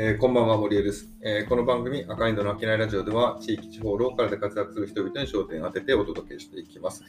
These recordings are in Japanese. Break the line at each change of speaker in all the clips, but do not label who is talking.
えーこんばんは、森江です、えーこの番組、赤インドの商いラジオでは、地域、地方、ローカルで活躍する人々に焦点を当ててお届けしていきます。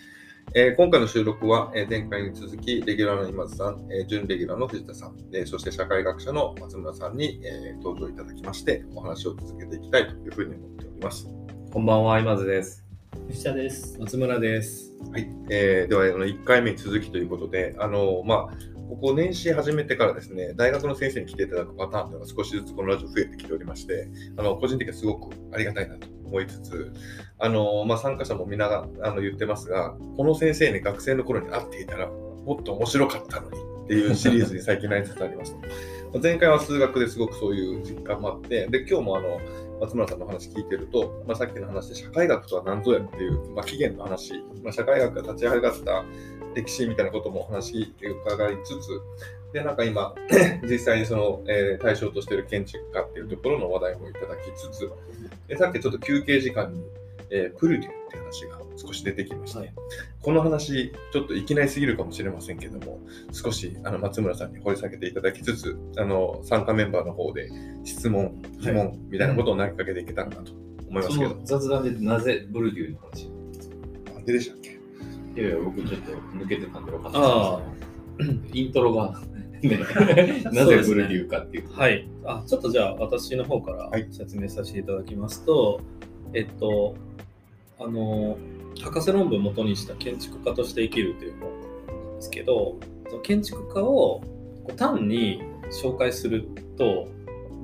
えー今回の収録は、えー前回に続き、レギュラーの今津さん、えー準レギュラーの藤田さん、えーそして社会学者の松村さんに、えー登場いただきまして、お話を続けていきたいというふうに思っております。
こんばんは、今津です。
藤田です。
松村です。
はい、えーでは、あの1回目に続きということで、あのまあ、ここ年始始めてからですね、大学の先生に来ていただくパターンというのが少しずつこのラジオ増えてきておりまして、あの個人的にはすごくありがたいなと思いつつ、あのまあ、参加者もみんながあの言ってますが、この先生に学生の頃に会っていたら、もっと面白かったのにっていうシリーズに最近なりつつあります。前回は数学ですごくそういう実感もあって、で今日もあの松村さんの話聞いてると、まあ、さっきの話で社会学とは何ぞやっていう、まあ、起源の話、まあ、社会学が立ち上がった歴史みたいなこともお話伺いつつ、で、なんか今、実際にその、えー対象としている建築家っていうところの話題もいただきつつ、でさっきちょっと休憩時間に、えープルデュって話が少し出てきました、
はい。
この話、ちょっといきなりすぎるかもしれませんけども、少しあの松村さんに掘り下げていただきつつ、あの参加メンバーの方で質問、疑問みたいなことを投げかけていけたらなと思います
そ
けど、
の雑談でなぜブルデューの話
なんででしたっけ？
いやいや、僕ちょっと抜けてたんで分かった
ああ。
イントロが、ね、なぜブルデューかっていう。
はい。あ、ちょっとじゃあ私の方から
はい。
説明させていただきますと、えっと、あの、博士論文を元にした建築家として生きるという本なんですけど、その建築家を単に紹介すると、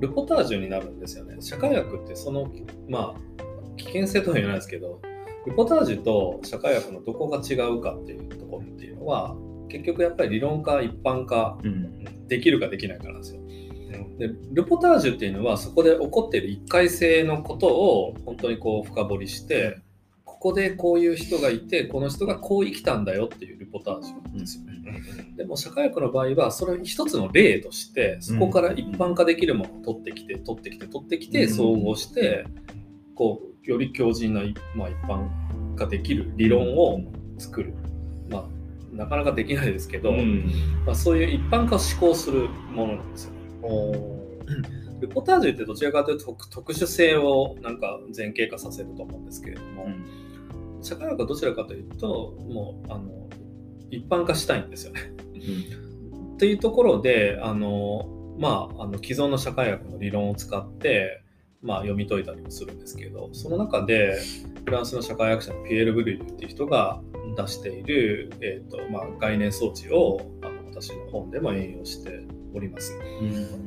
ルポタージュになるんですよね。社会学ってその、まあ、危険性とは言わないですけど、ルポタージュと社会学のどこが違うかっていうところっていうのは、結局やっぱり理論化、一般化。できるかできないかなんですよ。でルポタージュっていうのはそこで起こっている一回性のことを本当にこう深掘りしてここでこういう人がいてこの人がこう生きたんだよっていうルポタージュなんですよね。でも社会学の場合はそれを一つの例としてそこから一般化できるものを取ってきて取ってきて取ってきて
うん
総合してこうより強靭な、まあ、一般化できる理論を作る。まあなかなかできないですけど、
うん。
まあ、そういう一般化を思考するものなんですよ。ルポタージュってどちらかというと特特殊性をなんか前傾化させると思うんですけれども、社会学はどちらかというともうあの一般化したいんですよね。っていうところであの、まあ、あの既存の社会学の理論を使って、まあ、読み解いたりもするんですけどその中でフランスの社会学者のピエール・ブリューっていう人が出している、えーとまあ、概念装置をあの私の本でも引用しております。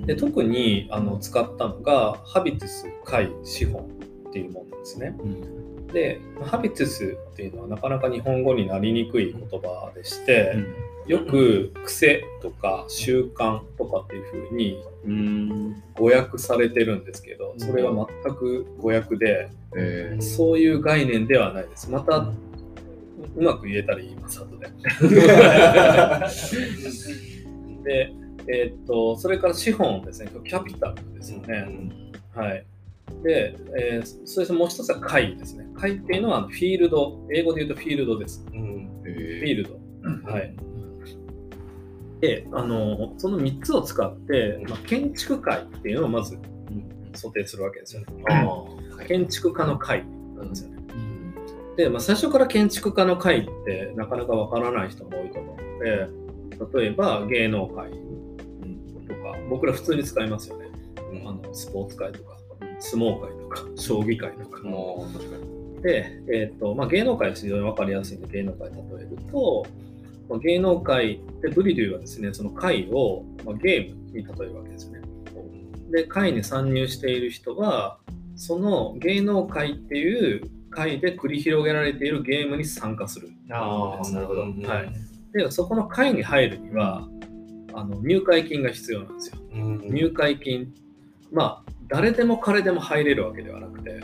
で特にあの使ったのがハビティス解資本っていうものなんですね。でハビティスっていうのはなかなか日本語になりにくい言葉でして、よく癖とか習慣とかっていうふうに
うん。
語訳されてるんですけどそれは全く語訳で
えー
そういう概念ではないです。またうまく言えたら言います後で。で、えーっと、それから資本ですね、キャピタルですよね。はい。で、えーそれともう一つは会ですね。会っていうのはフィールド、英語で言うとフィールドです。フィールド。はい。で、あの、その3つを使って、まあ、建築会っていうのをまず想定するわけですよね。建築家の会なんですよね。で、まあ、最初から建築家の会ってなかなかわからない人も多いと思うので、例えば芸能界とか、僕ら普通に使いますよね。あのスポーツ界とか、相撲界とか、将棋界とか。で、えーとまあ、芸能界は非常に分かりやすいんで、芸能界例えると、まあ、芸能界でブリデューはですね、その会を、まあ、ゲームに例えるわけですよね。で、会に参入している人は、その芸能界っていう会で繰り広げられているゲームに参加する。
ああ、なるほど。
はいで、そこの会に入るには、あの入会金が必要なんですよ。入会金、まあ、誰でも彼でも入れるわけではなくて、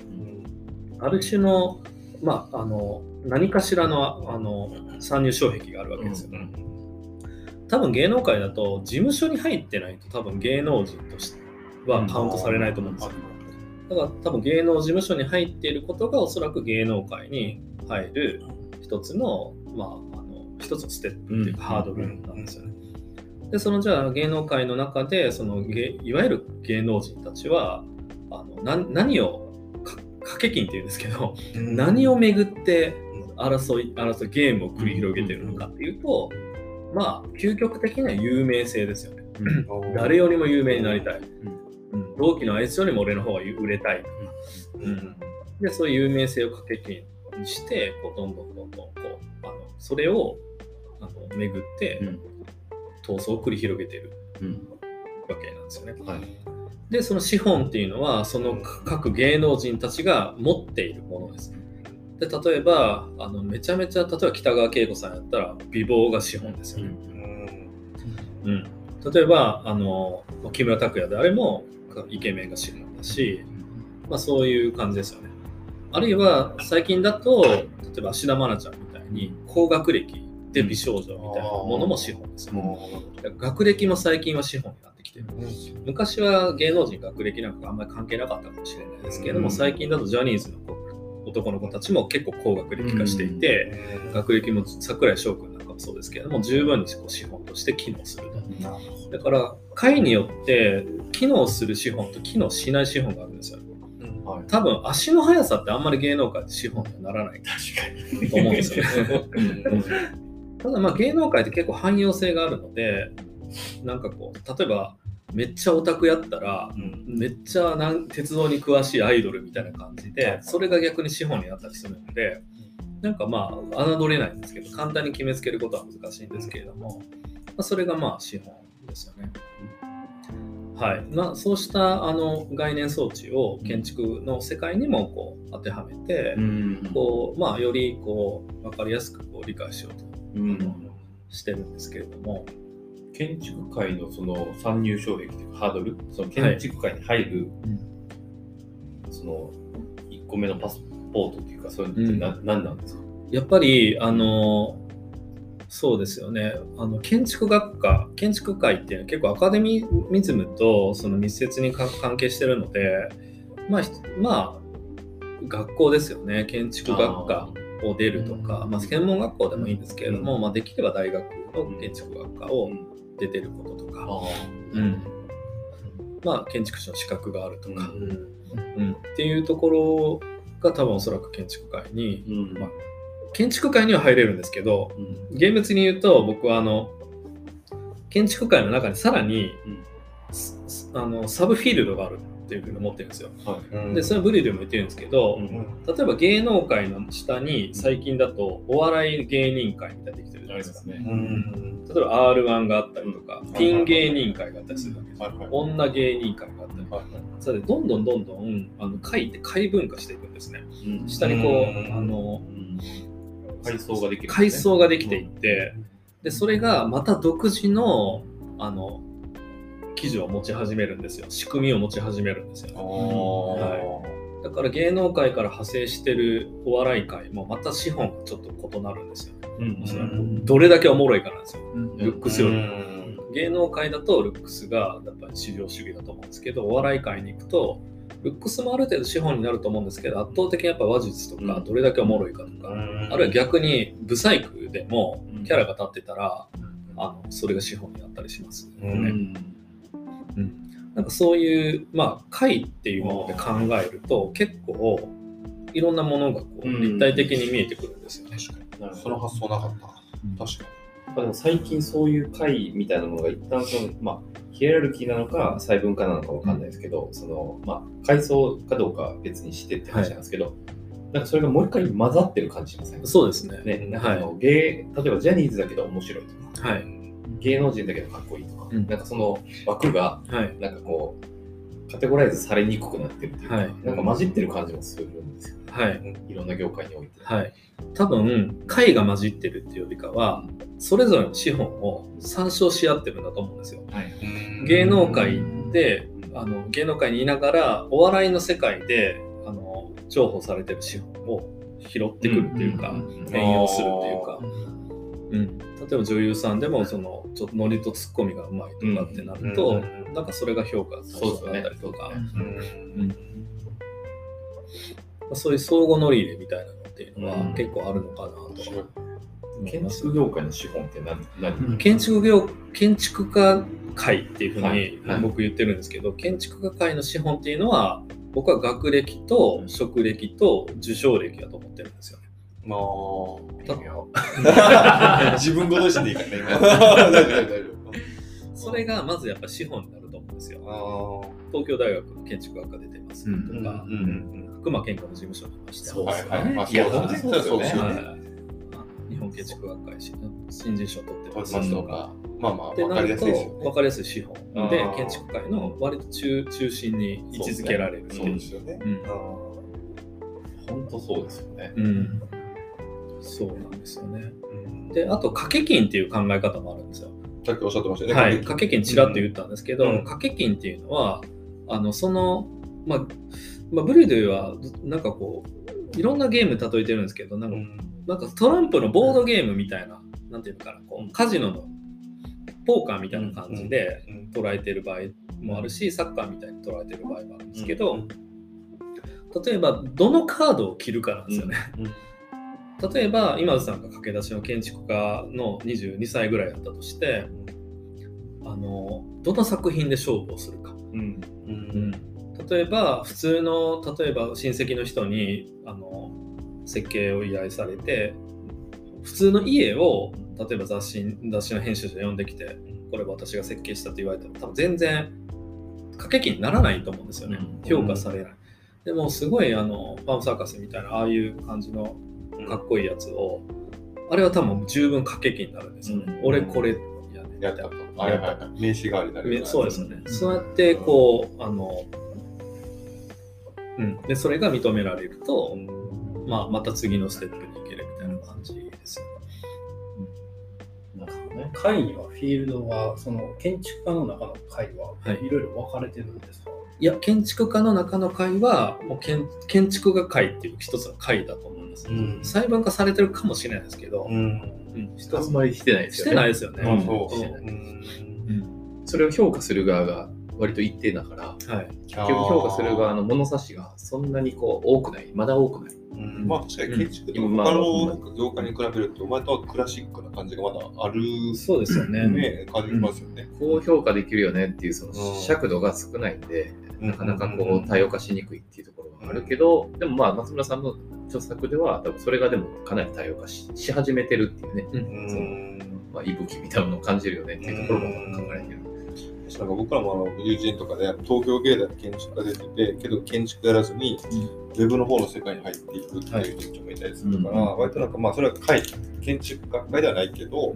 ある種の、まあ、あの何かしらのあの参入障壁があるわけですよ。多分芸能界だと事務所に入ってないと多分芸能人としてはカウントされないと思うんですよ。だから多分芸能事務所に入っていることがおそらく芸能界に入る一つの、まあ、あの一つのステップっていうかハードルなんですよね。ででそのじゃあ芸能界の中でその芸いわゆる芸能人たちはあのな何をか掛け金っていうんですけど、何をめぐって争い争いゲームを繰り広げてるのかっていうと、まあ究極的には有名性ですよね。誰よりも有名になりたい。うん、同期のあいつよりも俺の方が売れたい。うん、でそういう有名性を掛け金にしてこうどんどんどんどんこうあのそれをあの巡って
うん
闘争を繰り広げてる
うん
わけなんですよね。
はい
でその資本っていうのはその各芸能人たちが持っているものです。で例えばあのめちゃめちゃ例えば北川景子さんやったら美貌が資本ですよね。うん、例えばあの木村拓哉であれもイケメンが資本だし、まあ、そういう感じですよね。あるいは最近だと例えば芦田愛菜ちゃんみたいに高学歴で美少女みたいなものも資本です。よね。学歴も最近は資本になってきてる。昔は芸能人学歴なんかあんまり関係なかったかもしれないですけれども、
うん。
最近だとジャニーズの子男の子たちも結構高学歴化していて、学歴も桜井翔君なんかもそうですけれども十分に資本として機能すると。だから会によって機能する資本と機能しない資本があるんですよ。
はい。
多分足の速さってあんまり芸能界で資本にはならないと思うんですよね。
に
ただまあ芸能界って結構汎用性があるのでなんかこう例えばめっちゃオタクやったらめっちゃなん鉄道に詳しいアイドルみたいな感じでそれが逆に資本になったりするのでなんかまあ侮れないんですけど簡単に決めつけることは難しいんですけれども、まあ、それがまあ資本ですよね。はい。まあ、そうしたあの概念装置を建築の世界にもこう当てはめて、
うん。
こうまあ、よりこう分かりやすくこう理解しようと
うん
してるんですけれども、
建築界のその参入障壁というかハードル、その建築界に入る、その1個目のパスポートというか、そういうのってな、何なんですか？
やっぱりあのそうですよね。あの建築学科建築界っていうのは結構アカデミズムとその密接にか関係してるのでまあひまあ学校ですよね。建築学科を出るとかまあ、専門学校でもいいんですけれども、まあ、できれば大学の建築学科を出てることとか、うん。まあ、建築士の資格があるとか、うんっていうところが多分おそらく建築界に
うん。
まあ建築界には入れるんですけど
うん。
厳密に言うと僕はあの建築界の中にさらに、あのサブフィールドがあるっていうふうに思ってるんですよ。
はい
でそれはブリでも言ってるんですけど、
うん
例えば芸能界の下に最近だとお笑い芸人会みたいなのできてるじゃないですか。
ね。
うん
例えば R1 があったりとか、
うん
ピン芸人会があったりするわけですよ。
はいはい
女芸人会があったりとか。それでどんどんどんどんあの会って会文化していくんですね。
うん
下にこう、
うん
あの
うん階層ができるね。
階層ができていって、でそれがまた独自のあの記事を持ち始めるんですよ。仕組みを持ち始めるんですよ。
は
だから芸能界から派生してるお笑い界もまた資本がちょっと異なるんですよ、
うん。
どれだけおもろいかなんですよ。ルックスよりも。
ん。
芸能界だとルックスがやっぱり至上主義だと思うんですけどお笑い界に行くとルックスもある程度資本になると思うんですけど圧倒的にやっぱ話術とか
うん。
どれだけおもろいかとか、あるいは逆にブサイクでもキャラが立ってたら、あのそれが資本になったりしますよね。
うん
なんかそういう、まあ、会っていうもので考えると結構いろんなものがこう
うん。
立体的に見えてくるんですよね。
確かに。
なるほど。
その発想なかった。確か
まあでも最近そういう会みたいなものが一旦その、まあ、ヒエラルキーなのか細分化なのかわかんないですけど、その、まあ、階層かどうかは別にしてって話なんですけど、なんかそれがもう一回混ざってる感じしません？
そうですね。
ね、なんかあの芸例えばジャニーズだけど面白いとか、
はい。
芸能人だけどかっこいいとか、
うん
なんかその枠が
はい。
なんかこうカテゴライズされにくくなってるっていうか、
はい
なんか混じってる感じもするんですよ、
はい。
いろんな業界において。
はい。多分、会が混じってるっていうよりかは、それぞれの資本を参照し合ってるんだと思うんですよ。
はい
に
芸能界で、あの芸能界にいながら、お笑いの世界で、あの重宝されてる資本を拾ってくるっていうか、転用するっていうか、うん、例えば女優さんでもそのちょっとノリとツッコミがうまいとかってなると、
うん
なんかそれが評価されたりとか。
うん。
うん。そういう相互乗り入れみたいなのっていうのは
うん。
結構あるのかなと
面白い
建築業界の資本って何何、
建築業建築家会っていうふう
はい。
に
はい。
僕言ってるんですけど、建築家会の資本っていうのは僕は学歴と職歴と受賞歴だと思ってるんですよ。ね。
まあ、自分ごとしてでいいからね、今。大丈夫、大丈夫。
それがまずやっぱ資本になると思うんですよ。
あ
東京大学の建築学科出てますと
うん
か、
うんうん
熊健康の事務所にいました。
そうですよね。
そう
本当にそうですよね。
日本建築学会し新人賞取ってますとか。
まあまあ、
ってなる
わかりやすいですよね。
と分かりやすい資本で建築界の割と中中心に位置づけられる
そうですよね。
本当そうですよね。
うんそうなんですよね。で、あと掛け金っていう考え方もあるんですよ。
さっきおっしゃってましたよね。
はい、掛け金。ちらっと言ったんですけど、
うん。
掛け金っていうのは、あのその、まあ、まあ、ブリュドゥはなんかこう、いろんなゲーム例えてるんですけど、なんか
うん。
なんかトランプのボードゲームみたいな、なんていうのかな、こうカジノのポーカーみたいな感じで
うん。
捉えてる場合もあるし、サッカーみたいに捉えてる場合もあるんですけど、例えばどのカードを切るかなんですよね。例えば今津さんが駆け出しの建築家の22歳ぐらいだったとしてあのどの作品で勝負をするか、
うん。
うん
例えば普通の例えば親戚の人にあの設計を依頼されて普通の家を例えば雑誌雑誌の編集者呼んできてこれ私が設計したと言われても多分全然掛け金にならないと思うんですよね、
うん
評価されない。でもすごいあのファームサーカスみたいなああいう感じのかっこいいやつを、あれは多分十分掛け金になるんですよね。
うん
俺これやね
やったと。はいはいはい。名刺代わりになるよな。
そうですよね。
うん
そうやってこう、あの、うん、でそれが認められると、まあ、また次のステップに行けるみたいな感じですよ
なるほどね。
会にはフィールドはその建築家の中の会は
はい
いろいろ分かれてるんですか、
いや、建築家の中の会は、もう建建築が会っていう一つの会だと思います。
うん
細分化されてるかもしれないですけど、
うん。
うん
一つまりしてないですよね。
してないですよね。
あ、そ
れを評価する側が割と一定だから、
はい。
結局評価する側の物差しがそんなにこう多くない、まだ多くない。
うんまあ確かに建築と
うん
他のなんか業界に比べると、割とクラシックな感じがまだある
そうですよね。
ね、感じますよね。
こう評価できるよねっていうその
うん
尺度が少ないんで、
うん
なかなかこう多様化しにくいっていうところがあるけど、でもまあ松村さんの著作では多分それがでもかなり多様化しし始めてるっていうね、
うん
まあ、息吹みたいなのを感じるよねっていうところも考えてる。
なんか僕らもあの友人とかで東京芸大で建築家出てて、けど建築やらずに、ウェブの方の世界に入っていくっていう人もいたりするから、
うん。
割となんかまあそれは会建築学会ではないけど、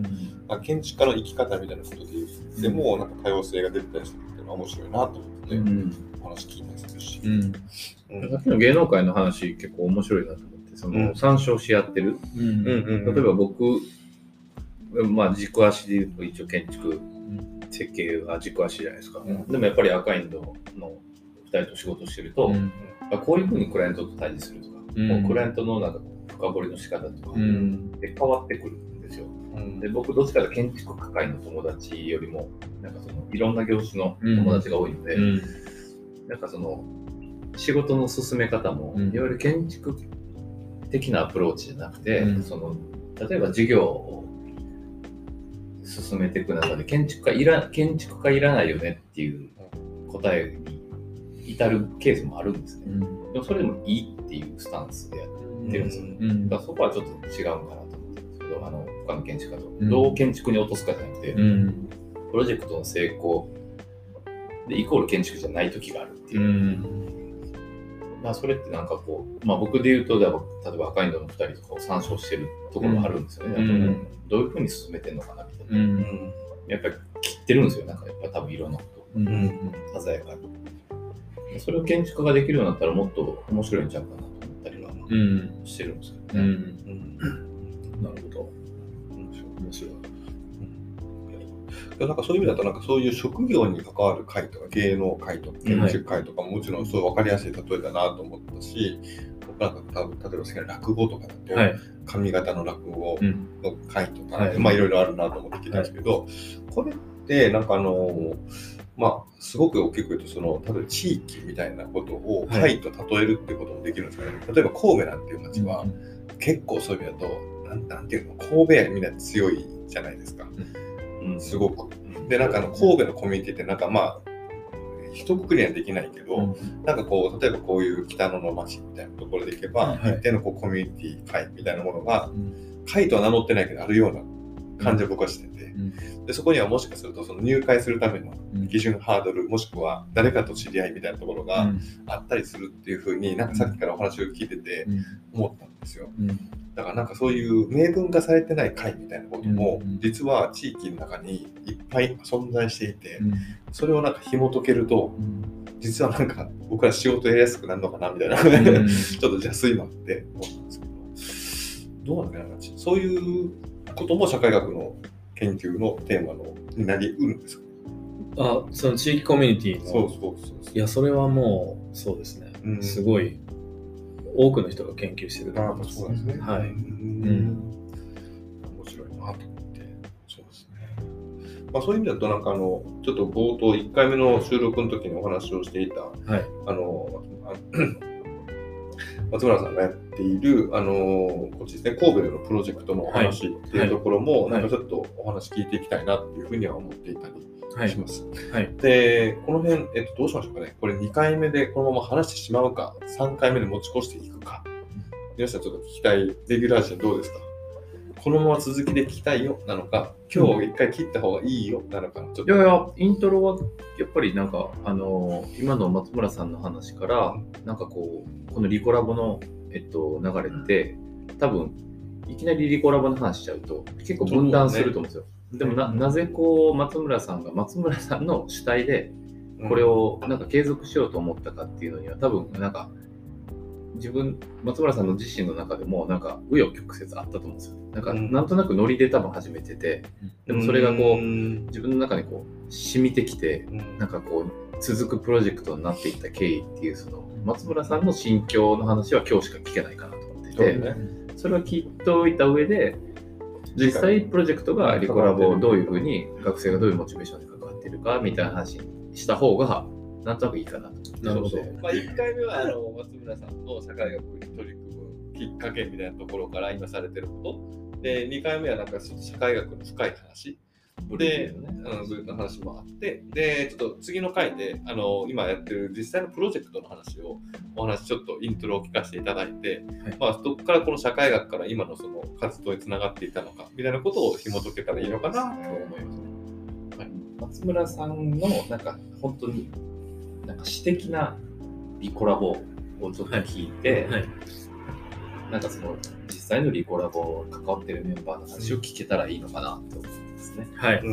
まあ、建築家の生き方みたいなことで言っても、なんか多様性が出てたりするっていうのは面白いなと思って、
うん。
お話聞いたりするし。
うん。
うん
さっきの芸能界の話結構面白いなと思って、その、
うん
参照し合ってる。
うん。
うん
例えば僕、まあ軸足で言うと一応建築設計が軸足じゃないですか。
うん
でもやっぱり赤インドの2人と仕事してると、
うん
あこういうふうにクライアントと対峙するとか、
うん
こうクライアントのなんか深掘りの仕方とか、
うん
で変わってくるんですよ。
うん
で僕どっちかというと建築家会の友達よりもなんかそのいろんな業種の友達が多いので、
うん
なんかその仕事の進め方も、
うん。
いわゆる建築的なアプローチじゃなくて、
うん。
その例えば事業を進めていく中で建築家いら建築家いらないよねっていう答えに至るケースもあるんですね。でもそれでもいいっていうスタンスでやってるんですよ。
うん。
だからそこはちょっと違うかなと思ってるんですけど、あの他の建築家と、
うん。
どう建築に落とすかじゃなくて、
うん。
プロジェクトの成功でイコール建築じゃない時があるっていう。う。
ん。
まあ、それってなんかこう、まあ、僕で言うと、例えば赤インドの2人とかを参照してるところがあるんですよね。
うん。
どういうふうに進めてるのかなみたいな。
うん。
やっぱり切ってるんですよ、なんかやっぱ多分いろんなこと。
うん。
を鮮やかに。それを建築家ができるようになったらもっと面白いんちゃうかなと思ったりは
うん。
してるんですけどね。
なるほど。面白い
なんかそういう意味だと、なんかそういう職業に関わる会とか、芸能会とか、建築会とかももちろんそう分かりやすい例えだなと思ったし、僕なんか例えば好きな落語とかだと、
はい。
上方の落語
うん。
の会とか、
はい。
まあいろいろあるなと思って聞いたんですけど、これってなんかあのまあすごく大きく言うとその例えば地域みたいなことを
はい。
会と例えるっていうこともできるんですかね、例えば神戸なんていう街は、結構そういう意味だとなんなんていうの神戸みんな強いじゃないですか。
うん
すごく。でなんかあの神戸のコミュニティってなんかまあ一括りにはできないけど、なんかこう例えばこういう北野の町みたいなところでいけば、
はい
一定のこうコミュニティ会みたいなものが
うん。
会とは名乗ってないけどあるような感じを僕はしてて、でそこにはもしかするとその入会するための基準ハードルもしくは誰かと知り合いみたいなところがあったりするっていうふうになんかさっきからお話を聞いてて思ったんですよ。だからなんかそういう明文化されてない会みたいなことも実は地域の中にいっぱい存在していてそれをなんか紐解けると実はなんか僕ら仕事やりやすくなるのかなみたいな ちょっと邪推もあって思ったんですけどどうなんだろうなそういうことも社会学の研究のテーマのになりうるんですか
あその地域コミュニティの。
そうそうそうそう。
いやそれはもうそうですね、
うん。
すごい多くの人が研究してると思います
そうなんですね。
はい
うん面白いなと思って。そうですね。まあそういう意味だと、なんかあの、ちょっと冒頭、1回目の収録の時にお話をしていた、
はい
あの、あ 松村さんがやっている、あの、こっちですね、神戸でのプロジェクトのお話っていうところも、
はい
なんかちょっとお話聞いていきたいなっていうふうには思っていたり
はい
します。
はい
で、この辺、えっと、どうしましょうかね。これ2回目でこのまま話してしまうか、3回目で持ち越していくか。皆さんちょっと聞きたい、レギュラー陣どうですか？このまま続きで聞きたいよなのか、今日一回切った方がいいよなのか。
いやいや、イントロはやっぱりなんか、あのー今の松村さんの話から、なんかこう、このリコラボの、えっと、流れって、多分、いきなりリコラボの話しちゃうと、結構分断すると思うんですよ。でもな、なぜこう、松村さんが、松村さんの主体で、これをなんか継続しようと思ったかっていうのには、多分、なんか、自分、松村さんの自身の中でも、なんか、紆余曲折あったと思うんですよ。なんか、
うん。
なんとなくノリで多分始めてて、でもそれがこう、
ん。
自分の中にこう染みてきてなんかこう続くプロジェクトになっていった経緯っていうその松村さんの心境の話は今日しか聞けないかなと思ってて
そうね。
それは聞いておいた上で実際プロジェクトがリコラボをどういうふうに学生がどういうモチベーションで関わっているかみたいな話にした方がなんとなくいいかなと。
なるほど
まあ、1回目はあの松村さんの社会学に取り組むきっかけみたいなところから今されてること。で2回目はなんか社会学の深い話。で、うん、ブルーの話もあって。でちょっと次の回であの今やってる実際のプロジェクトの話をお話ちょっとイントロを聞かせていただいて、
はい
まあ、どこからこの社会学から今のその活動につながっていたのかみたいなことを紐解けたらいいのかなと思いますね。
松村さんのなんか本当になんか私的なリコラボをちょっと聞いて、
はい。
なんかその実際のリコラボ関わってるメンバーの話を聞けたらいいのかなと思いますね。
はい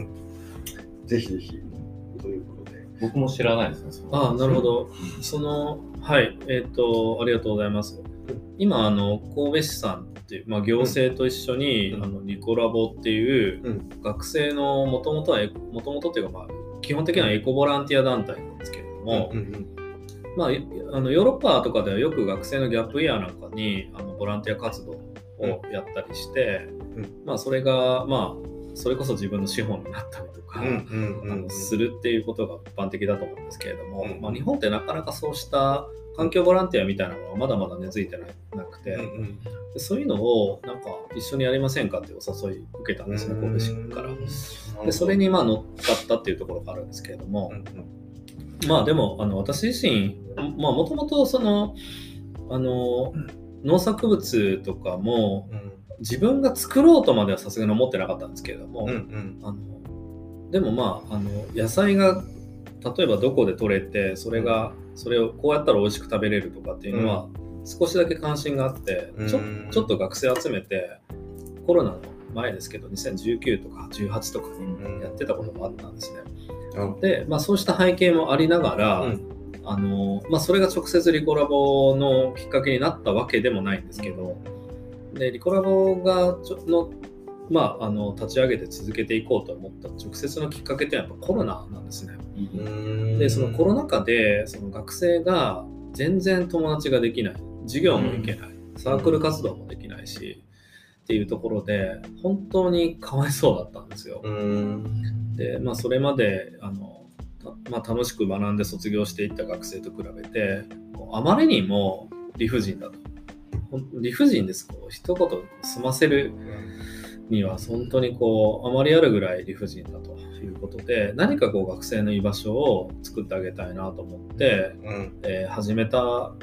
ぜひぜひということで。
僕も知らないですね。
ああ、なるほ。ど。その、はい、えっ、と、ありがとうございます。今、あの、神戸市さんっていう、まあ、行政と一緒に、
うん
あの、リコラボっていう、
うん
学生のもともとはもともとっていうか、まあ、基本的にはエコボランティア団体なんですけれども、
うんうん
まあ、いあのヨーロッパとかではよく学生のギャップイヤーなんかにあのボランティア活動をやったりして、
うん
まあ、それが、まあ、それこそ自分の資本になったりとか、するっていうことが一般的だと思うんですけれども、
うん。
まあ、日本ってなかなかそうした環境ボランティアみたいなものはまだまだ根付いてななくて、
うんうん。
でそういうのをなんか一緒にやりませんかってお誘い受けたんですね、神戸市から。でそれにまあ乗っかったっていうところがあるんですけれども、
うんうん
まあでもあの私自身まあもともとそのあの農作物とかも
うん
自分が作ろうとまではさすがに思ってなかったんですけれども、
うんうん。
あのでもまああの野菜が例えばどこで取れてそれがそれをこうやったら美味しく食べれるとかっていうのは少しだけ関心があって、ちょ
うん。
ちょっと学生集めてコロナの前ですけど2019とか18とかにやってたこともあったんですね。で、まあ、そうした背景もありながら、
うん。
あのまあ、それが直接リコラボのきっかけになったわけでもないんですけど、でリコラボがちょの、まあ、あの立ち上げて続けていこうと思った直接のきっかけってやっぱコロナなんですね。でそのコロナ禍でその学生が全然友達ができない授業も行けない、サークル活動もできないし、っていうところで本当にかわいそうだったんですよ。
うん
で、まあ、それまであの、たまあ、楽しく学んで卒業していった学生と比べてあまりにも理不尽だと。ほん理不尽です。こう一言済ませるには本当にこうあまりあるぐらい理不尽だということで何かこう学生の居場所を作ってあげたいなと思って、
うん。
えー始めた
の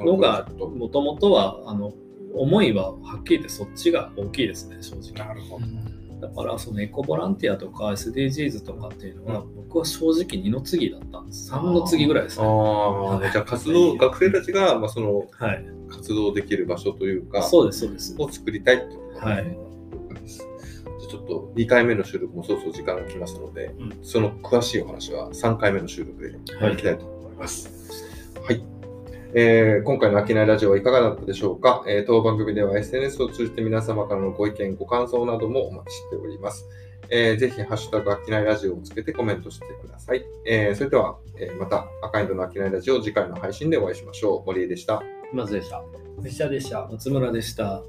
のがもともとはあの思いははっきり言ってそっちが大きいですね正直
なるほど。
だからそのエコボランティアとか SDGs とかっていうのは、僕は正直2の次だったんです。3の次ぐらいですね。
ああ、じゃあ活動、学生たちが、まあ、その
はい。
活動できる場所というか、
そうですそうです。
を作りたいっていうこで。す。じゃあちょっと2回目の収録もそろそろ時間が来ますので、
うん。
その詳しいお話は3回目の収録で
はい
いきたいと思います。はい。えー今回の秋内ラジオはいかがだったでしょうか、えー当番組では SNS を通じて皆様からのご意見、ご感想などもお待ちしております。えーぜひ、ハッシュタグ秋内ラジオをつけてコメントしてください。えーそれでは、えーまた赤いンドの秋内ラジオ次回の配信でお会いしましょう。森江でした。
まずでした。
藤田でした。
松村でした。